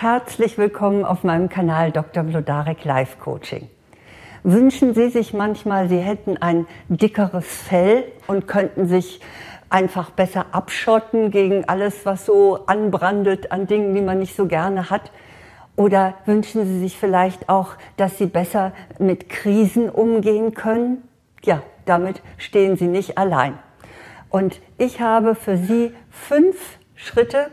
Herzlich willkommen auf meinem Kanal Dr. Blodarek Life Coaching. Wünschen Sie sich manchmal, Sie hätten ein dickeres Fell und könnten sich einfach besser abschotten gegen alles, was so anbrandet an Dingen, die man nicht so gerne hat? Oder wünschen Sie sich vielleicht auch, dass Sie besser mit Krisen umgehen können? Ja, damit stehen Sie nicht allein. Und ich habe für Sie fünf Schritte,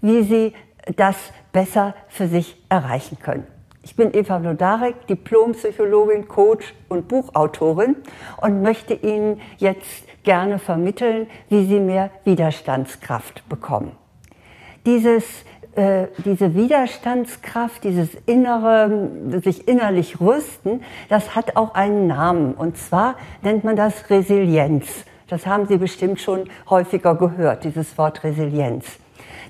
wie Sie das besser für sich erreichen können. Ich bin Eva Blodarek, Diplompsychologin, Coach und Buchautorin und möchte Ihnen jetzt gerne vermitteln, wie Sie mehr Widerstandskraft bekommen. Dieses, äh, diese Widerstandskraft, dieses innere, sich innerlich rüsten, das hat auch einen Namen und zwar nennt man das Resilienz. Das haben Sie bestimmt schon häufiger gehört, dieses Wort Resilienz.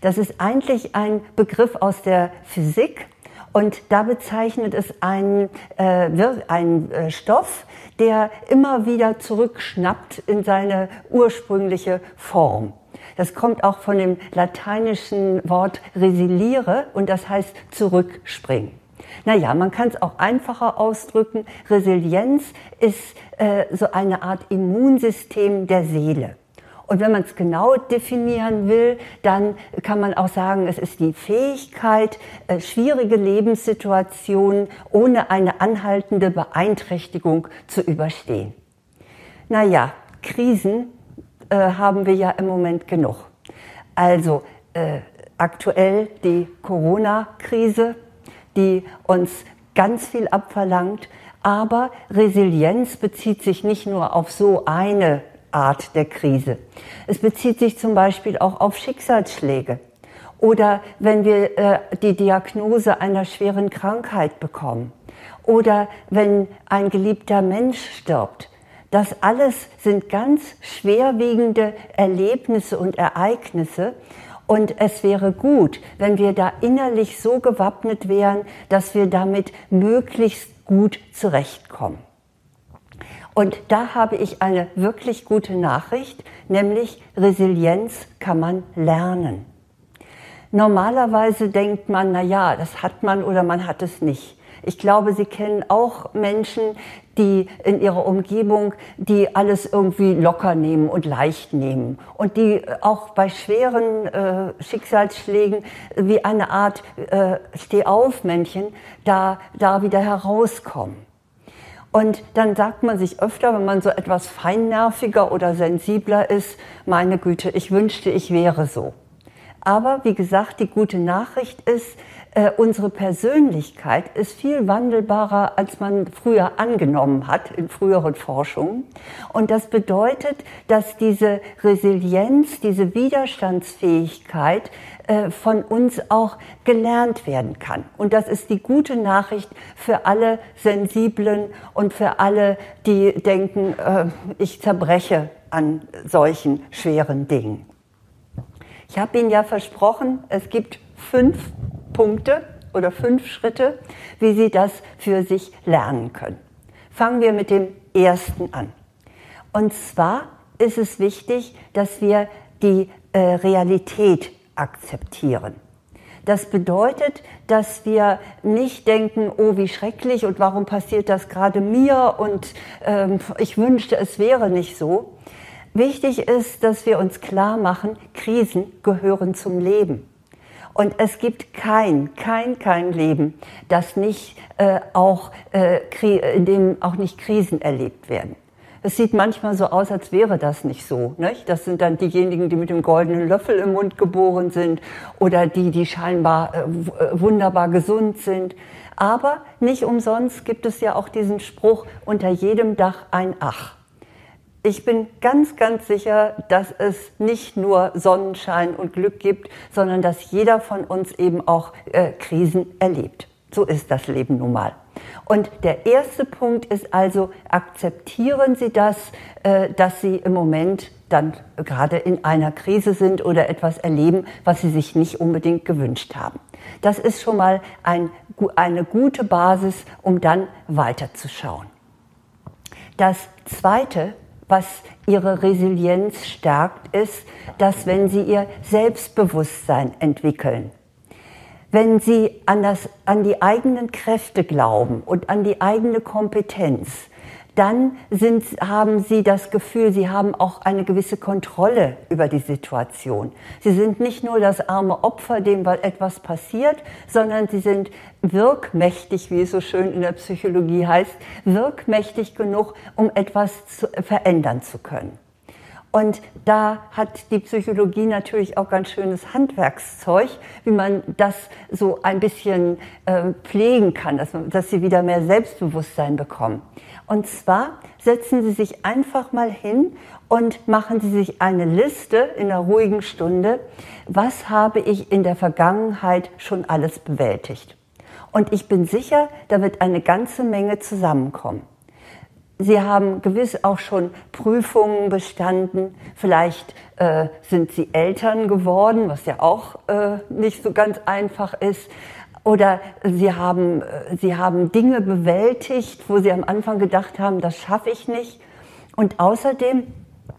Das ist eigentlich ein Begriff aus der Physik und da bezeichnet es einen, äh, einen äh, Stoff, der immer wieder zurückschnappt in seine ursprüngliche Form. Das kommt auch von dem lateinischen Wort resiliere und das heißt zurückspringen. Naja, man kann es auch einfacher ausdrücken. Resilienz ist äh, so eine Art Immunsystem der Seele. Und wenn man es genau definieren will, dann kann man auch sagen, es ist die Fähigkeit, äh, schwierige Lebenssituationen ohne eine anhaltende Beeinträchtigung zu überstehen. Naja, Krisen äh, haben wir ja im Moment genug. Also äh, aktuell die Corona-Krise, die uns ganz viel abverlangt, aber Resilienz bezieht sich nicht nur auf so eine Art der Krise. Es bezieht sich zum Beispiel auch auf Schicksalsschläge oder wenn wir äh, die Diagnose einer schweren Krankheit bekommen oder wenn ein geliebter Mensch stirbt. Das alles sind ganz schwerwiegende Erlebnisse und Ereignisse. Und es wäre gut, wenn wir da innerlich so gewappnet wären, dass wir damit möglichst gut zurechtkommen. Und da habe ich eine wirklich gute Nachricht, nämlich Resilienz kann man lernen. Normalerweise denkt man, na ja, das hat man oder man hat es nicht. Ich glaube, Sie kennen auch Menschen, die in ihrer Umgebung, die alles irgendwie locker nehmen und leicht nehmen und die auch bei schweren äh, Schicksalsschlägen wie eine Art äh, Stehaufmännchen da, da wieder herauskommen. Und dann sagt man sich öfter, wenn man so etwas feinnerviger oder sensibler ist, meine Güte, ich wünschte, ich wäre so. Aber wie gesagt, die gute Nachricht ist, äh, unsere Persönlichkeit ist viel wandelbarer, als man früher angenommen hat in früheren Forschungen. Und das bedeutet, dass diese Resilienz, diese Widerstandsfähigkeit äh, von uns auch gelernt werden kann. Und das ist die gute Nachricht für alle Sensiblen und für alle, die denken, äh, ich zerbreche an solchen schweren Dingen. Ich habe Ihnen ja versprochen, es gibt fünf Punkte oder fünf Schritte, wie Sie das für sich lernen können. Fangen wir mit dem ersten an. Und zwar ist es wichtig, dass wir die äh, Realität akzeptieren. Das bedeutet, dass wir nicht denken, oh, wie schrecklich und warum passiert das gerade mir und ähm, ich wünschte, es wäre nicht so. Wichtig ist, dass wir uns klar machen, Krisen gehören zum Leben. Und es gibt kein, kein, kein Leben, das nicht äh, auch, äh, in dem auch nicht Krisen erlebt werden. Es sieht manchmal so aus, als wäre das nicht so. Nicht? Das sind dann diejenigen, die mit dem goldenen Löffel im Mund geboren sind oder die, die scheinbar äh, äh, wunderbar gesund sind. Aber nicht umsonst gibt es ja auch diesen Spruch, unter jedem Dach ein Ach. Ich bin ganz, ganz sicher, dass es nicht nur Sonnenschein und Glück gibt, sondern dass jeder von uns eben auch äh, Krisen erlebt. So ist das Leben nun mal. Und der erste Punkt ist also, akzeptieren Sie das, äh, dass Sie im Moment dann gerade in einer Krise sind oder etwas erleben, was Sie sich nicht unbedingt gewünscht haben. Das ist schon mal ein, eine gute Basis, um dann weiterzuschauen. Das Zweite, was Ihre Resilienz stärkt, ist, dass wenn Sie Ihr Selbstbewusstsein entwickeln, wenn Sie an, das, an die eigenen Kräfte glauben und an die eigene Kompetenz, dann sind, haben Sie das Gefühl, Sie haben auch eine gewisse Kontrolle über die Situation. Sie sind nicht nur das arme Opfer, dem etwas passiert, sondern Sie sind wirkmächtig, wie es so schön in der Psychologie heißt, wirkmächtig genug, um etwas zu, verändern zu können. Und da hat die Psychologie natürlich auch ganz schönes Handwerkszeug, wie man das so ein bisschen äh, pflegen kann, dass, dass sie wieder mehr Selbstbewusstsein bekommen. Und zwar setzen Sie sich einfach mal hin und machen Sie sich eine Liste in einer ruhigen Stunde, was habe ich in der Vergangenheit schon alles bewältigt. Und ich bin sicher, da wird eine ganze Menge zusammenkommen. Sie haben gewiss auch schon Prüfungen bestanden. Vielleicht äh, sind Sie Eltern geworden, was ja auch äh, nicht so ganz einfach ist. Oder Sie haben, Sie haben Dinge bewältigt, wo Sie am Anfang gedacht haben, das schaffe ich nicht. Und außerdem,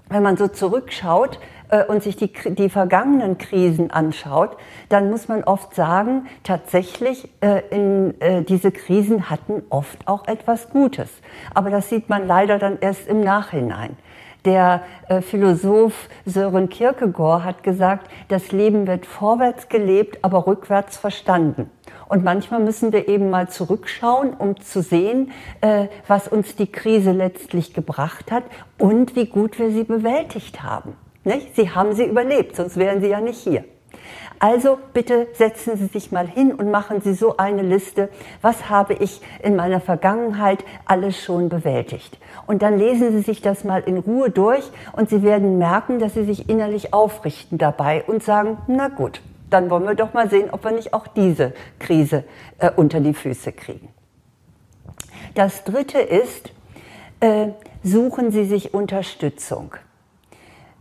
wenn man so zurückschaut, äh, und sich die, die vergangenen Krisen anschaut, dann muss man oft sagen, tatsächlich, äh, in, äh, diese Krisen hatten oft auch etwas Gutes. Aber das sieht man leider dann erst im Nachhinein. Der äh, Philosoph Sören Kierkegaard hat gesagt, das Leben wird vorwärts gelebt, aber rückwärts verstanden. Und manchmal müssen wir eben mal zurückschauen, um zu sehen, äh, was uns die Krise letztlich gebracht hat und wie gut wir sie bewältigt haben. Sie haben sie überlebt, sonst wären sie ja nicht hier. Also bitte setzen Sie sich mal hin und machen Sie so eine Liste, was habe ich in meiner Vergangenheit alles schon bewältigt. Und dann lesen Sie sich das mal in Ruhe durch und Sie werden merken, dass Sie sich innerlich aufrichten dabei und sagen, na gut, dann wollen wir doch mal sehen, ob wir nicht auch diese Krise äh, unter die Füße kriegen. Das Dritte ist, äh, suchen Sie sich Unterstützung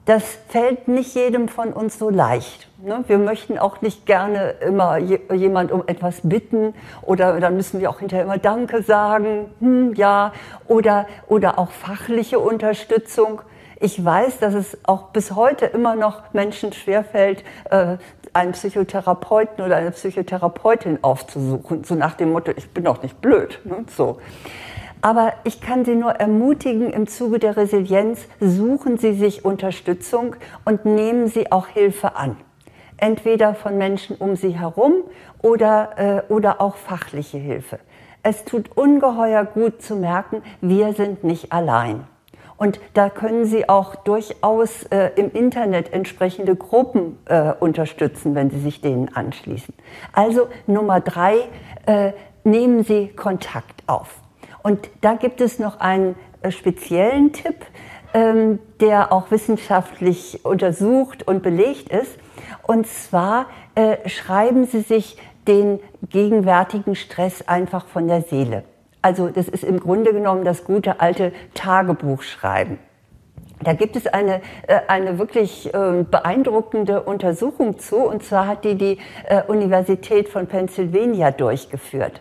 das fällt nicht jedem von uns so leicht. Ne? Wir möchten auch nicht gerne immer jemand um etwas bitten oder dann müssen wir auch hinterher immer Danke sagen, hm, ja, oder, oder auch fachliche Unterstützung. Ich weiß, dass es auch bis heute immer noch Menschen schwerfällt, äh, einen Psychotherapeuten oder eine Psychotherapeutin aufzusuchen, so nach dem Motto, ich bin doch nicht blöd. Ne? So. Aber ich kann Sie nur ermutigen, im Zuge der Resilienz suchen Sie sich Unterstützung und nehmen Sie auch Hilfe an. Entweder von Menschen um Sie herum oder, äh, oder auch fachliche Hilfe. Es tut ungeheuer gut zu merken, wir sind nicht allein. Und da können Sie auch durchaus äh, im Internet entsprechende Gruppen äh, unterstützen, wenn Sie sich denen anschließen. Also Nummer drei, äh, nehmen Sie Kontakt auf. Und da gibt es noch einen äh, speziellen Tipp, ähm, der auch wissenschaftlich untersucht und belegt ist. Und zwar äh, schreiben Sie sich den gegenwärtigen Stress einfach von der Seele. Also das ist im Grunde genommen das gute alte Tagebuchschreiben. Da gibt es eine, äh, eine wirklich ähm, beeindruckende Untersuchung zu, und zwar hat die die Universität von Pennsylvania durchgeführt.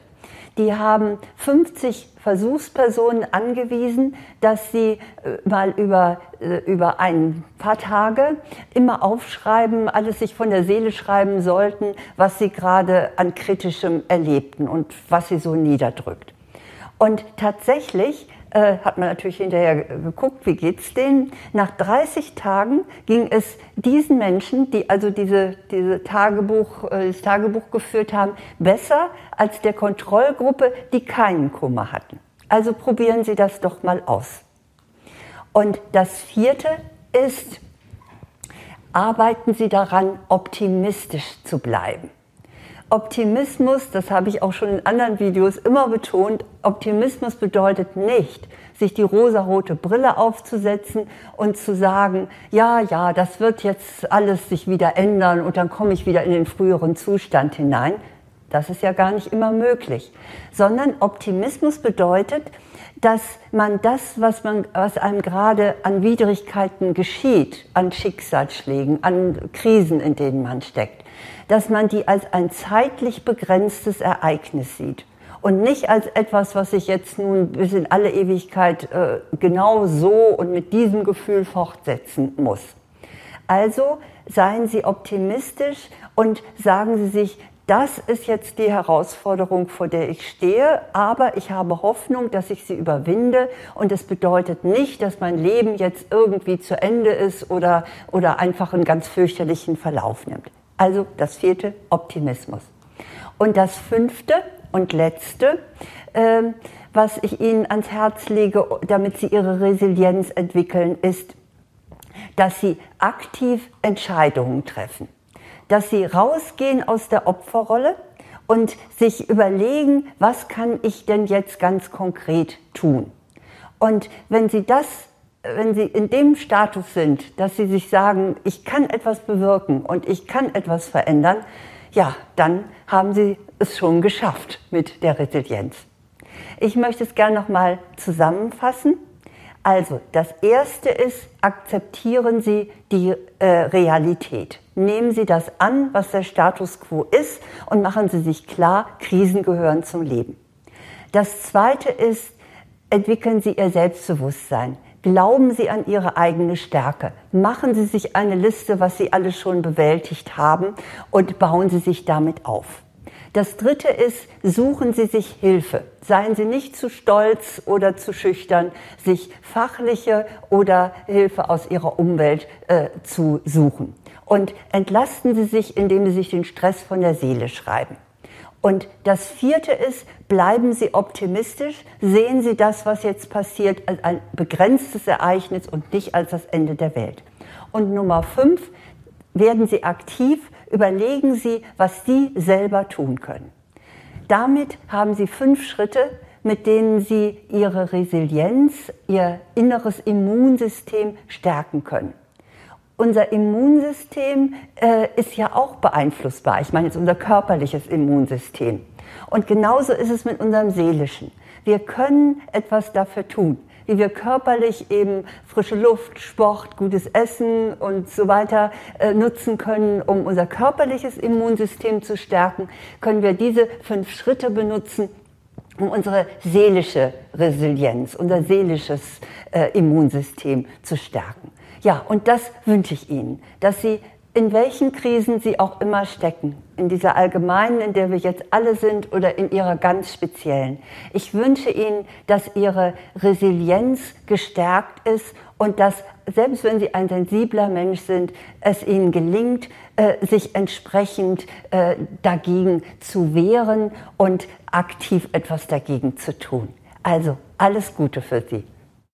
Die haben 50 Versuchspersonen angewiesen, dass sie äh, mal über, äh, über ein paar Tage immer aufschreiben, alles sich von der Seele schreiben sollten, was sie gerade an kritischem erlebten und was sie so niederdrückt. Und tatsächlich äh, hat man natürlich hinterher geguckt, wie geht's denen. Nach 30 Tagen ging es diesen Menschen, die also diese, diese Tagebuch, äh, das Tagebuch geführt haben, besser als der Kontrollgruppe, die keinen Kummer hatten. Also probieren Sie das doch mal aus. Und das vierte ist, arbeiten Sie daran, optimistisch zu bleiben. Optimismus, das habe ich auch schon in anderen Videos immer betont, Optimismus bedeutet nicht, sich die rosarote Brille aufzusetzen und zu sagen, ja, ja, das wird jetzt alles sich wieder ändern und dann komme ich wieder in den früheren Zustand hinein. Das ist ja gar nicht immer möglich. Sondern Optimismus bedeutet, dass man das, was, man, was einem gerade an Widrigkeiten geschieht, an Schicksalsschlägen, an Krisen, in denen man steckt, dass man die als ein zeitlich begrenztes Ereignis sieht und nicht als etwas, was sich jetzt nun bis in alle Ewigkeit äh, genau so und mit diesem Gefühl fortsetzen muss. Also seien Sie optimistisch und sagen Sie sich, Das ist jetzt die Herausforderung, vor der ich stehe, aber ich habe Hoffnung, dass ich sie überwinde und es bedeutet nicht, dass mein Leben jetzt irgendwie zu Ende ist oder, oder einfach einen ganz fürchterlichen Verlauf nimmt. Also das vierte, Optimismus. Und das fünfte und letzte, äh, was ich Ihnen ans Herz lege, damit Sie Ihre Resilienz entwickeln, ist, dass Sie aktiv Entscheidungen treffen dass sie rausgehen aus der Opferrolle und sich überlegen, was kann ich denn jetzt ganz konkret tun? Und wenn sie das, wenn sie in dem Status sind, dass sie sich sagen, ich kann etwas bewirken und ich kann etwas verändern, ja, dann haben sie es schon geschafft mit der Resilienz. Ich möchte es gerne nochmal zusammenfassen. Also, das erste ist, akzeptieren Sie die äh, Realität. Nehmen Sie das an, was der Status quo ist und machen Sie sich klar, Krisen gehören zum Leben. Das zweite ist, entwickeln Sie Ihr Selbstbewusstsein. Glauben Sie an Ihre eigene Stärke. Machen Sie sich eine Liste, was Sie alles schon bewältigt haben und bauen Sie sich damit auf. Das Dritte ist, suchen Sie sich Hilfe. Seien Sie nicht zu stolz oder zu schüchtern, sich fachliche oder Hilfe aus Ihrer Umwelt äh, zu suchen. Und entlasten Sie sich, indem Sie sich den Stress von der Seele schreiben. Und das vierte ist, bleiben Sie optimistisch, sehen Sie das, was jetzt passiert, als ein begrenztes Ereignis und nicht als das Ende der Welt. Und Nummer fünf, werden Sie aktiv, überlegen Sie, was Sie selber tun können. Damit haben Sie fünf Schritte, mit denen Sie Ihre Resilienz, Ihr inneres Immunsystem stärken können. Unser Immunsystem äh, ist ja auch beeinflussbar. Ich meine jetzt unser körperliches Immunsystem. Und genauso ist es mit unserem seelischen. Wir können etwas dafür tun wie wir körperlich eben frische Luft, Sport, gutes Essen und so weiter äh, nutzen können, um unser körperliches Immunsystem zu stärken, können wir diese fünf Schritte benutzen, um unsere seelische Resilienz, unser seelisches äh, Immunsystem zu stärken. Ja, und das wünsche ich Ihnen, dass Sie in welchen Krisen Sie auch immer stecken, in dieser allgemeinen, in der wir jetzt alle sind oder in Ihrer ganz speziellen. Ich wünsche Ihnen, dass Ihre Resilienz gestärkt ist und dass, selbst wenn Sie ein sensibler Mensch sind, es Ihnen gelingt, äh, sich entsprechend äh, dagegen zu wehren und aktiv etwas dagegen zu tun. Also alles Gute für Sie.